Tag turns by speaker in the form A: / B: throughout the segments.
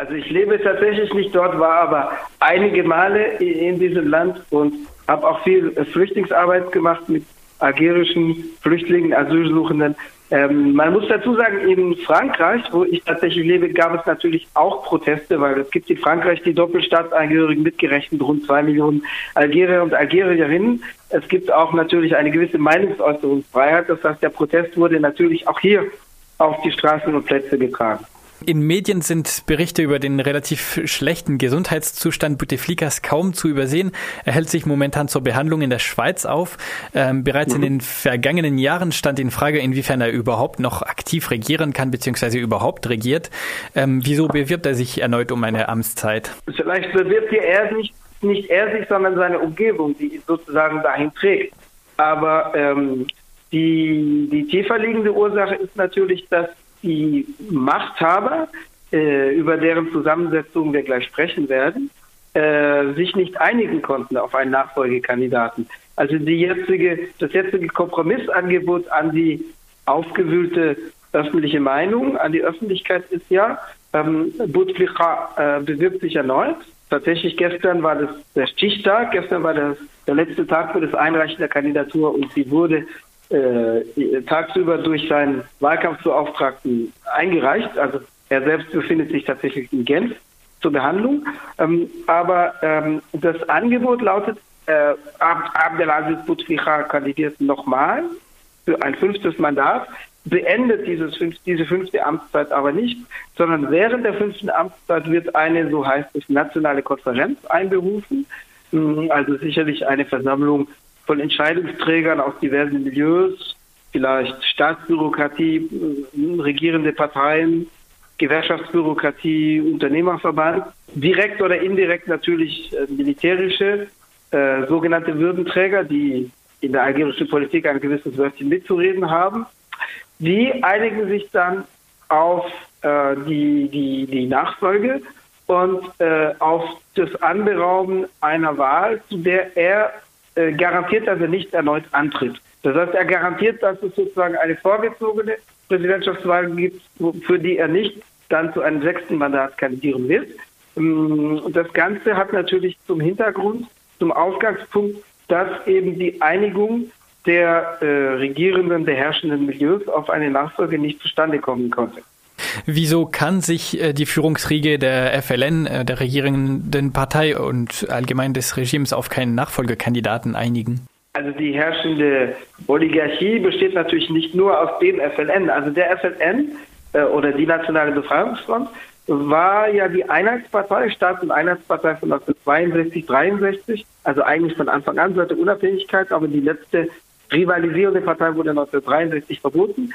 A: Also ich lebe tatsächlich nicht dort, war aber einige Male in diesem Land und habe auch viel Flüchtlingsarbeit gemacht mit algerischen Flüchtlingen, Asylsuchenden. Ähm, man muss dazu sagen, in Frankreich, wo ich tatsächlich lebe, gab es natürlich auch Proteste, weil es gibt in Frankreich die Doppelstaatsangehörigen mitgerechnet, rund zwei Millionen Algerier und Algerierinnen. Es gibt auch natürlich eine gewisse Meinungsäußerungsfreiheit. Das heißt, der Protest wurde natürlich auch hier auf die Straßen und Plätze getragen.
B: In Medien sind Berichte über den relativ schlechten Gesundheitszustand Bouteflikas kaum zu übersehen. Er hält sich momentan zur Behandlung in der Schweiz auf. Ähm, bereits mhm. in den vergangenen Jahren stand in Frage, inwiefern er überhaupt noch aktiv regieren kann, beziehungsweise überhaupt regiert. Ähm, wieso bewirbt er sich erneut um eine Amtszeit?
A: Vielleicht bewirbt er nicht, nicht er sich, sondern seine Umgebung, die ihn sozusagen dahin trägt. Aber ähm, die, die tiefer liegende Ursache ist natürlich, dass die Machthaber, äh, über deren Zusammensetzung wir gleich sprechen werden, äh, sich nicht einigen konnten auf einen Nachfolgekandidaten. Also jetzige, das jetzige Kompromissangebot an die aufgewühlte öffentliche Meinung, an die Öffentlichkeit ist ja, ähm, Bouteflika äh, bewirbt sich erneut. Tatsächlich gestern war das der Stichtag, gestern war das der letzte Tag für das Einreichen der Kandidatur und sie wurde äh, tagsüber durch seinen Wahlkampfbeauftragten eingereicht. Also er selbst befindet sich tatsächlich in Genf zur Behandlung. Ähm, aber ähm, das Angebot lautet, äh, Abdelaziz Bouteflika kandidiert nochmal für ein fünftes Mandat, beendet dieses fünf, diese fünfte Amtszeit aber nicht, sondern während der fünften Amtszeit wird eine, so heißt es, nationale Konferenz einberufen. Also sicherlich eine Versammlung von Entscheidungsträgern aus diversen Milieus, vielleicht Staatsbürokratie, äh, regierende Parteien, Gewerkschaftsbürokratie, Unternehmerverband, direkt oder indirekt natürlich äh, militärische, äh, sogenannte Würdenträger, die in der algerischen Politik ein gewisses Wörtchen mitzureden haben. Die einigen sich dann auf äh, die, die, die Nachfolge und äh, auf das Anberauben einer Wahl, zu der er äh, garantiert, dass er nicht erneut antritt. Das heißt, er garantiert, dass es sozusagen eine vorgezogene Präsidentschaftswahl gibt, für die er nicht dann zu einem sechsten Mandat kandidieren wird. Ähm, das Ganze hat natürlich zum Hintergrund, zum Ausgangspunkt, dass eben die Einigung der äh, regierenden, der herrschenden Milieus auf eine Nachfolge nicht zustande kommen konnte.
B: Wieso kann sich äh, die Führungsriege der FLN, äh, der regierenden Partei und allgemein des Regimes auf keinen Nachfolgekandidaten einigen?
A: Also die herrschende Oligarchie besteht natürlich nicht nur aus dem FLN. Also der FLN äh, oder die Nationale Befreiungsfront war ja die Einheitspartei, Staats- und Einheitspartei von 1962, 63, also eigentlich von Anfang an seit der Unabhängigkeit, aber die letzte rivalisierende Partei wurde 1963 verboten.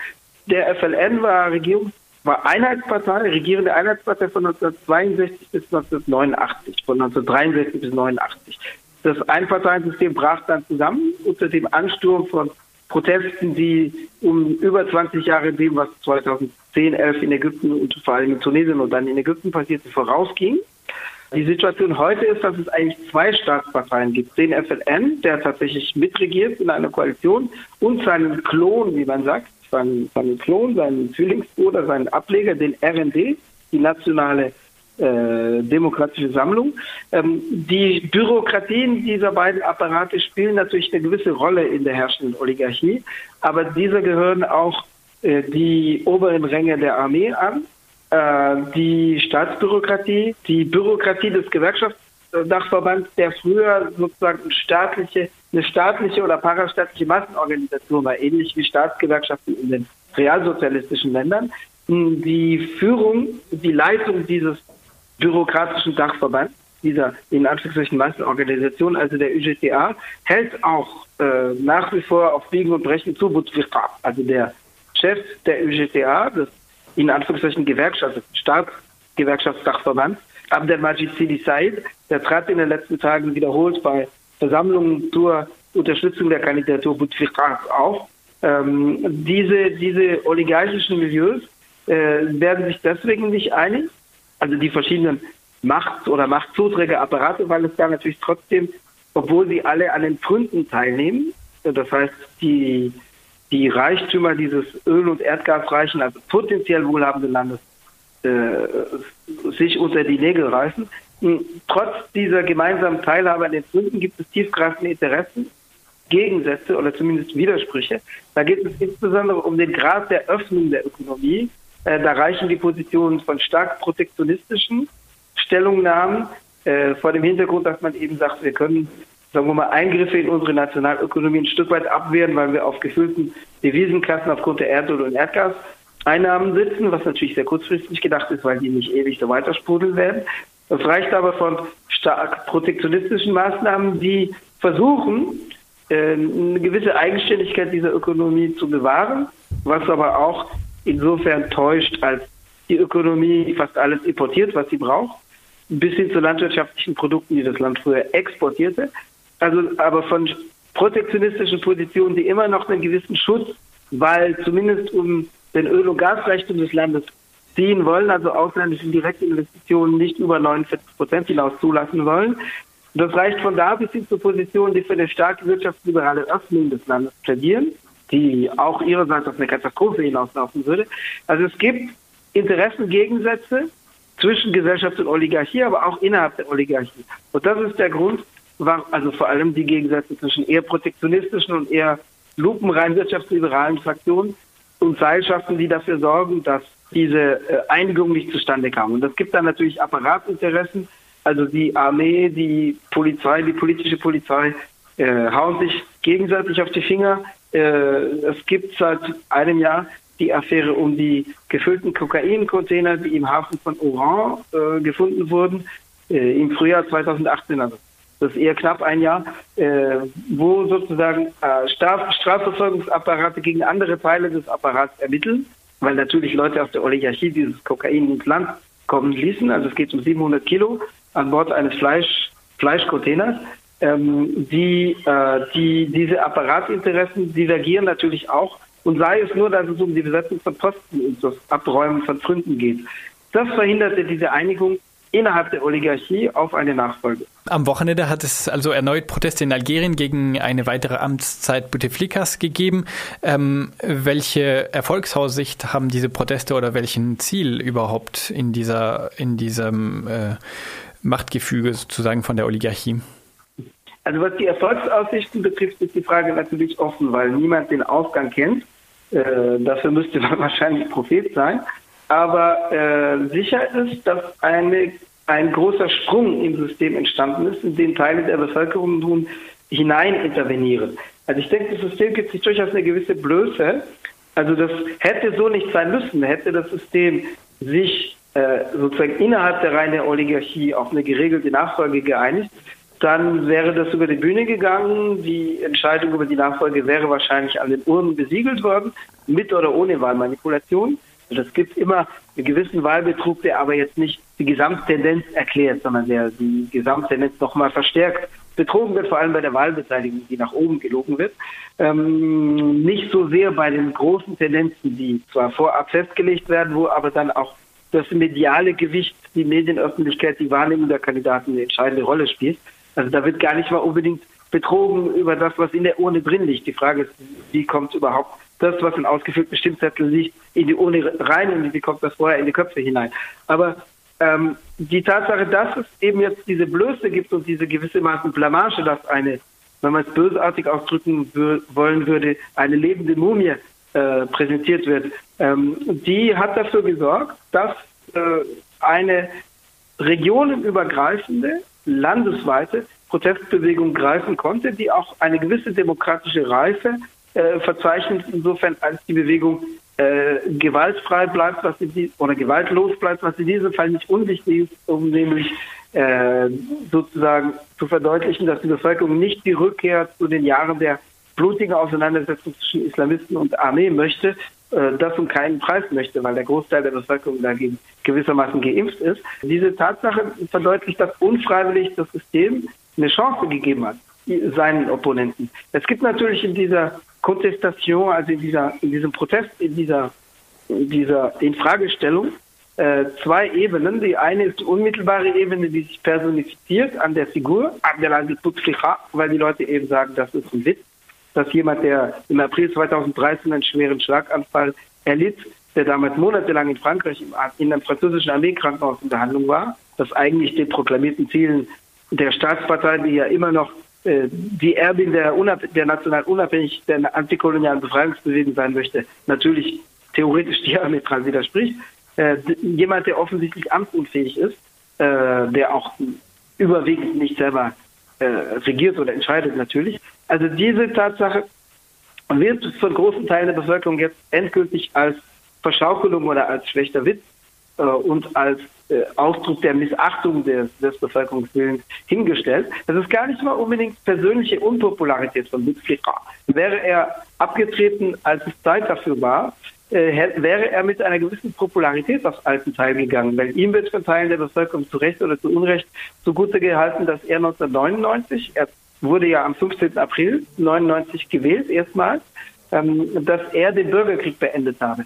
A: Der FLN war Regierungs war Einheitspartei, regierende Einheitspartei von 1962 bis 1989, von 1963 bis 1989. Das Einparteiensystem brach dann zusammen unter dem Ansturm von Protesten, die um über 20 Jahre dem, was 2010, 11 in Ägypten und vor allem in Tunesien und dann in Ägypten passierte, vorausging. Die Situation heute ist, dass es eigentlich zwei Staatsparteien gibt. Den FLN, der tatsächlich mitregiert in einer Koalition, und seinen Klon, wie man sagt, seinen, seinen Klon, seinen Zwillingsbruder, seinen Ableger, den RND, die nationale äh, demokratische Sammlung. Ähm, die Bürokratien dieser beiden Apparate spielen natürlich eine gewisse Rolle in der herrschenden Oligarchie, aber dieser gehören auch äh, die oberen Ränge der Armee an, äh, die Staatsbürokratie, die Bürokratie des Gewerkschaftsdachverbands, der früher sozusagen staatliche eine staatliche oder parastaatliche Massenorganisation war, ähnlich wie Staatsgewerkschaften in den realsozialistischen Ländern. Die Führung, die Leitung dieses bürokratischen Dachverbands, dieser in Anführungszeichen Massenorganisation, also der UGTA, hält auch äh, nach wie vor auf Biegen und Brechen zu Bouteflika, also der Chef der UGTA, des in Anführungszeichen Gewerkschaft, Staatsgewerkschaftsdachverbands, Abdelmajid Sidi Said, der trat in den letzten Tagen wiederholt bei Versammlungen zur Unterstützung der Kandidatur Bouteflika auf. Ähm, diese, diese oligarchischen Milieus äh, werden sich deswegen nicht einig, also die verschiedenen Macht- oder Machtzuträgerapparate, weil es da natürlich trotzdem, obwohl sie alle an den Pfründen teilnehmen, das heißt, die, die Reichtümer dieses Öl- und Erdgasreichen, also potenziell wohlhabenden Landes, äh, sich unter die Nägel reißen. Trotz dieser gemeinsamen Teilhabe an den Gründen gibt es tiefgreifende Interessen, Gegensätze oder zumindest Widersprüche. Da geht es insbesondere um den Grad der Öffnung der Ökonomie. Äh, da reichen die Positionen von stark protektionistischen Stellungnahmen äh, vor dem Hintergrund, dass man eben sagt, wir können, sagen wir mal, Eingriffe in unsere Nationalökonomie ein Stück weit abwehren, weil wir auf gefüllten Devisenkassen aufgrund der Erdöl- und Erdgaseinnahmen sitzen, was natürlich sehr kurzfristig gedacht ist, weil die nicht ewig so weitersprudeln werden. Das reicht aber von stark protektionistischen Maßnahmen, die versuchen, äh, eine gewisse Eigenständigkeit dieser Ökonomie zu bewahren, was aber auch insofern täuscht, als die Ökonomie fast alles importiert, was sie braucht, bis hin zu landwirtschaftlichen Produkten, die das Land früher exportierte. Also aber von protektionistischen Positionen, die immer noch einen gewissen Schutz, weil zumindest um den Öl- und Gasreichtum des Landes ziehen wollen, also ausländische direkte Investitionen nicht über 49 Prozent hinaus zulassen wollen. Das reicht von da bis hin zu Positionen, die für eine starke wirtschaftsliberale Öffnung des Landes plädieren, die auch ihrerseits auf eine Katastrophe hinauslaufen würde. Also es gibt Interessengegensätze zwischen Gesellschaft und Oligarchie, aber auch innerhalb der Oligarchie. Und das ist der Grund, also vor allem die Gegensätze zwischen eher protektionistischen und eher lupenrein wirtschaftsliberalen Fraktionen und Seilschaften, die dafür sorgen, dass diese äh, Einigung nicht zustande kam. Und es gibt dann natürlich Apparatinteressen, also die Armee, die Polizei, die politische Polizei äh, hauen sich gegenseitig auf die Finger. Äh, es gibt seit einem Jahr die Affäre um die gefüllten Kokaincontainer, die im Hafen von Oran äh, gefunden wurden, äh, im Frühjahr 2018, also das ist eher knapp ein Jahr, äh, wo sozusagen Straf Strafverfolgungsapparate gegen andere Teile des Apparats ermitteln, weil natürlich Leute aus der Oligarchie dieses Kokain ins Land kommen ließen. Also es geht um 700 Kilo an Bord eines Fleisch, Fleischcontainers. Ähm, die, äh, die, diese Apparatinteressen divergieren natürlich auch und sei es nur, dass es um die Besetzung von Posten und das Abräumen von Gründen geht. Das verhinderte diese Einigung innerhalb der Oligarchie auf eine Nachfolge.
B: Am Wochenende hat es also erneut Proteste in Algerien gegen eine weitere Amtszeit Bouteflikas gegeben. Ähm, welche Erfolgsaussicht haben diese Proteste oder welchen Ziel überhaupt in dieser in diesem äh, Machtgefüge sozusagen von der Oligarchie?
A: Also was die Erfolgsaussichten betrifft, ist die Frage natürlich offen, weil niemand den Ausgang kennt. Äh, dafür müsste man wahrscheinlich Prophet sein. Aber äh, sicher ist, dass eine, ein großer Sprung im System entstanden ist, in den Teile der Bevölkerung nun hinein intervenieren. Also ich denke, das System gibt sich durchaus eine gewisse Blöße. Also das hätte so nicht sein müssen. Hätte das System sich äh, sozusagen innerhalb der Reihen der Oligarchie auf eine geregelte Nachfolge geeinigt, dann wäre das über die Bühne gegangen. Die Entscheidung über die Nachfolge wäre wahrscheinlich an den Urnen besiegelt worden, mit oder ohne Wahlmanipulation. Es gibt immer einen gewissen Wahlbetrug, der aber jetzt nicht die Gesamttendenz erklärt, sondern der die Gesamttendenz nochmal verstärkt. Betrogen wird vor allem bei der Wahlbeteiligung, die nach oben gelogen wird. Ähm, nicht so sehr bei den großen Tendenzen, die zwar vorab festgelegt werden, wo aber dann auch das mediale Gewicht, die Medienöffentlichkeit, die Wahrnehmung der Kandidaten eine entscheidende Rolle spielt. Also da wird gar nicht mal unbedingt betrogen über das, was in der Urne drin liegt. Die Frage ist, wie kommt überhaupt das, was in ausgefüllten Stimmzetteln liegt, in die Urne rein und wie kommt das vorher in die Köpfe hinein. Aber ähm, die Tatsache, dass es eben jetzt diese Blöße gibt und diese gewissermaßen Blamage, dass eine, wenn man es bösartig ausdrücken wollen würde, eine lebende Mumie äh, präsentiert wird, ähm, die hat dafür gesorgt, dass äh, eine regionenübergreifende landesweite Protestbewegung greifen konnte, die auch eine gewisse demokratische Reife äh, verzeichnet, insofern als die Bewegung äh, gewaltfrei bleibt, was sie oder gewaltlos bleibt, was in diesem Fall nicht unwichtig ist, um nämlich äh, sozusagen zu verdeutlichen, dass die Bevölkerung nicht die Rückkehr zu den Jahren der blutigen Auseinandersetzung zwischen Islamisten und Armee möchte, äh, das um keinen Preis möchte, weil der Großteil der Bevölkerung dagegen gewissermaßen geimpft ist. Diese Tatsache verdeutlicht, dass unfreiwillig das System eine Chance gegeben hat, seinen Opponenten. Es gibt natürlich in dieser Contestation, also in dieser, in diesem Protest, in dieser, in dieser Infragestellung, äh, zwei Ebenen. Die eine ist die unmittelbare Ebene, die sich personifiziert an der Figur, weil die Leute eben sagen, das ist ein Witz, dass jemand, der im April 2013 einen schweren Schlaganfall erlitt, der damals monatelang in Frankreich in einem französischen Armeekrankenhaus in Behandlung war, das eigentlich den proklamierten Zielen der Staatspartei, die ja immer noch die Erbin der, der national unabhängig der antikolonialen Befreiungsbewegung sein möchte, natürlich theoretisch diametral widerspricht. Äh, jemand, der offensichtlich amtsunfähig ist, äh, der auch überwiegend nicht selber äh, regiert oder entscheidet natürlich. Also diese Tatsache wird von großen Teilen der Bevölkerung jetzt endgültig als Verschaukelung oder als schlechter Witz äh, und als äh, Ausdruck der Missachtung des, des Bevölkerungswillens hingestellt. Das ist gar nicht mal unbedingt persönliche Unpopularität von Bouteflika. Wäre er abgetreten, als es Zeit dafür war, äh, wäre er mit einer gewissen Popularität aufs alten Teil gegangen. Weil ihm wird von Teilen der Bevölkerung zu Recht oder zu Unrecht zugute gehalten, dass er 1999, er wurde ja am 15. April 1999 gewählt erstmals, ähm, dass er den Bürgerkrieg beendet habe.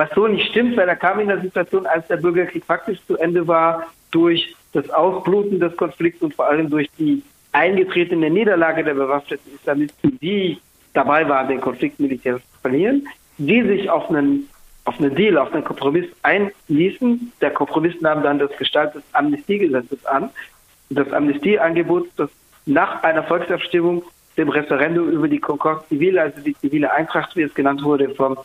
A: Was so nicht stimmt, weil er kam in der Situation, als der Bürgerkrieg faktisch zu Ende war, durch das Ausbluten des Konflikts und vor allem durch die eingetretene Niederlage der bewaffneten Islamisten, die dabei waren, den Konflikt militärisch zu verlieren die sich auf einen, auf einen Deal, auf einen Kompromiss einließen. Der Kompromiss nahm dann das Gestalt des Amnestiegesetzes an. Das Amnestieangebot, das nach einer Volksabstimmung dem Referendum über die Concorde Zivile, also die zivile Eintracht, wie es genannt wurde, vom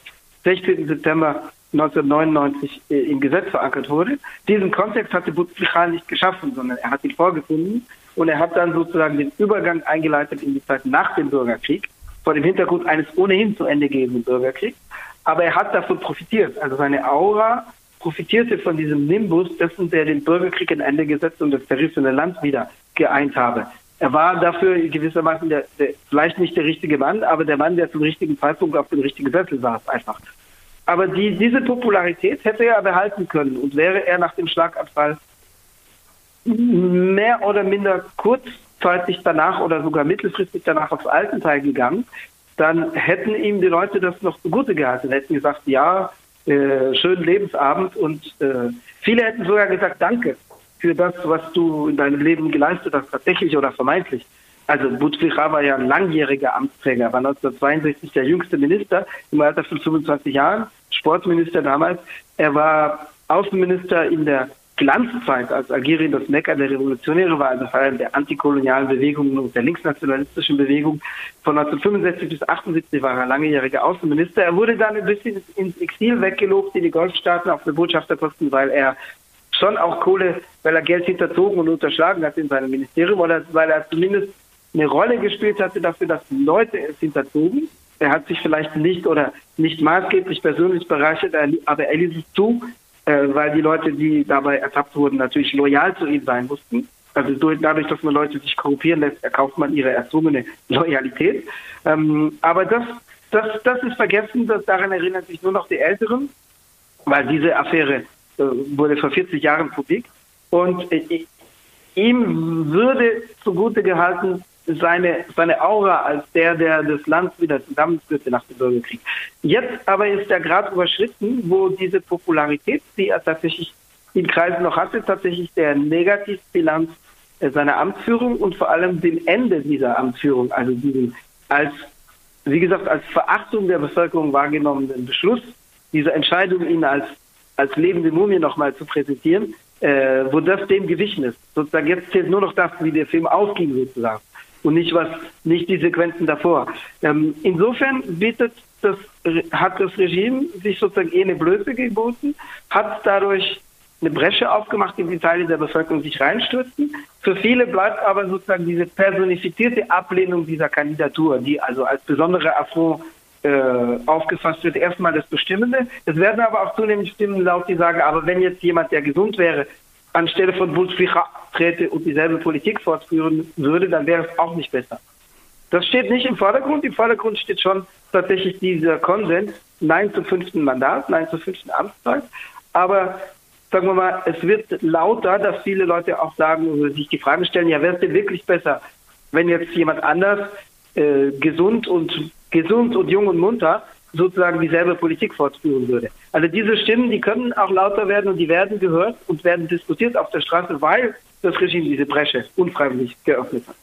A: 16. September 1999 äh, im Gesetz verankert wurde. Diesen Kontext hatte Bouteflika nicht geschaffen, sondern er hat ihn vorgefunden und er hat dann sozusagen den Übergang eingeleitet in die Zeit nach dem Bürgerkrieg vor dem Hintergrund eines ohnehin zu Ende gehenden Bürgerkriegs. Aber er hat davon profitiert. Also seine Aura profitierte von diesem Nimbus dessen, der den Bürgerkrieg ein Ende gesetzt und das zerrissene Land wieder geeint habe. Er war dafür gewissermaßen der, der, vielleicht nicht der richtige Mann, aber der Mann, der zum richtigen Zeitpunkt auf dem richtigen Sessel saß, einfach. Aber die, diese Popularität hätte er behalten können. Und wäre er nach dem Schlaganfall mehr oder minder kurz kurzzeitig danach oder sogar mittelfristig danach aufs Altenteil gegangen, dann hätten ihm die Leute das noch zugute gehalten, hätten gesagt, ja, äh, schönen Lebensabend und äh, viele hätten sogar gesagt, danke für das, was du in deinem Leben geleistet hast, tatsächlich oder vermeintlich. Also Bouteflika war ja ein langjähriger Amtsträger, war 1962 der jüngste Minister im Alter von 25 Jahren, Sportminister damals. Er war Außenminister in der Glanzzeit, als Algerien das Mecker der Revolutionäre war, also vor allem der antikolonialen Bewegung und der linksnationalistischen Bewegung. Von 1965 bis 1978 war er langjähriger Außenminister. Er wurde dann ein bisschen ins Exil weggelobt in die Golfstaaten auf den Botschafterposten, weil er schon auch Kohle, weil er Geld hinterzogen und unterschlagen hat in seinem Ministerium oder weil er zumindest eine Rolle gespielt hatte dafür, dass Leute es hinterzogen. Er hat sich vielleicht nicht oder nicht maßgeblich persönlich bereichert, aber er ließ es zu, äh, weil die Leute, die dabei ertappt wurden, natürlich loyal zu ihm sein mussten. Also durch, dadurch, dass man Leute sich korrumpieren lässt, erkauft man ihre erzwungene Loyalität. Ähm, aber das, das, das ist vergessen, dass daran erinnern sich nur noch die Älteren, weil diese Affäre wurde vor 40 Jahren publik. Und äh, ihm würde zugute gehalten, seine, seine Aura als der, der das Land wieder zusammenführte nach dem Bürgerkrieg. Jetzt aber ist der Grad überschritten, wo diese Popularität, die er tatsächlich in Kreisen noch hatte, tatsächlich der Negativbilanz seiner Amtsführung und vor allem dem Ende dieser Amtsführung, also diesen als, wie gesagt, als Verachtung der Bevölkerung wahrgenommenen Beschluss, diese Entscheidung, ihn als, als lebende Mumie nochmal zu präsentieren, äh, wo das dem gewichen ist. Sozusagen jetzt zählt nur noch das, wie der Film ausging sozusagen und nicht was, nicht die Sequenzen davor. Ähm, insofern bietet das, hat das Regime sich sozusagen eh eine Blöße geboten, hat dadurch eine Bresche aufgemacht, in die Teile der Bevölkerung sich reinstürzen. Für viele bleibt aber sozusagen diese personifizierte Ablehnung dieser Kandidatur, die also als besondere Affront äh, aufgefasst wird, erstmal das Bestimmende. Es werden aber auch zunehmend Stimmen laut, die sagen, aber wenn jetzt jemand, der gesund wäre, anstelle von Bouteflika trete und dieselbe Politik fortführen würde, dann wäre es auch nicht besser. Das steht nicht im Vordergrund. Im Vordergrund steht schon tatsächlich dieser Konsens, Nein zum fünften Mandat, Nein zur fünften Amtszeit. Aber sagen wir mal, es wird lauter, dass viele Leute auch sagen oder sich die Frage stellen, ja, wäre es denn wirklich besser, wenn jetzt jemand anders äh, gesund und gesund und jung und munter sozusagen dieselbe Politik fortführen würde. Also diese Stimmen, die können auch lauter werden und die werden gehört und werden diskutiert auf der Straße, weil das Regime diese Bresche unfreiwillig geöffnet hat.